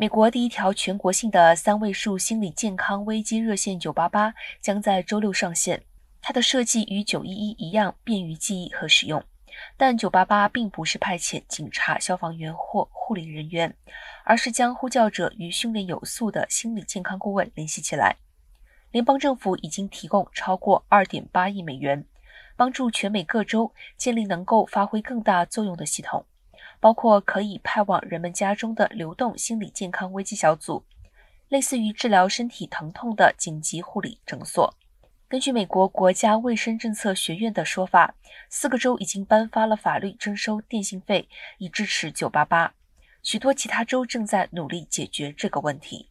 美国第一条全国性的三位数心理健康危机热线九八八将在周六上线。它的设计与九一一一样，便于记忆和使用。但九八八并不是派遣警察、消防员或护理人员，而是将呼叫者与训练有素的心理健康顾问联系起来。联邦政府已经提供超过二点八亿美元，帮助全美各州建立能够发挥更大作用的系统。包括可以派往人们家中的流动心理健康危机小组，类似于治疗身体疼痛的紧急护理诊所。根据美国国家卫生政策学院的说法，四个州已经颁发了法律征收电信费，以支持988。许多其他州正在努力解决这个问题。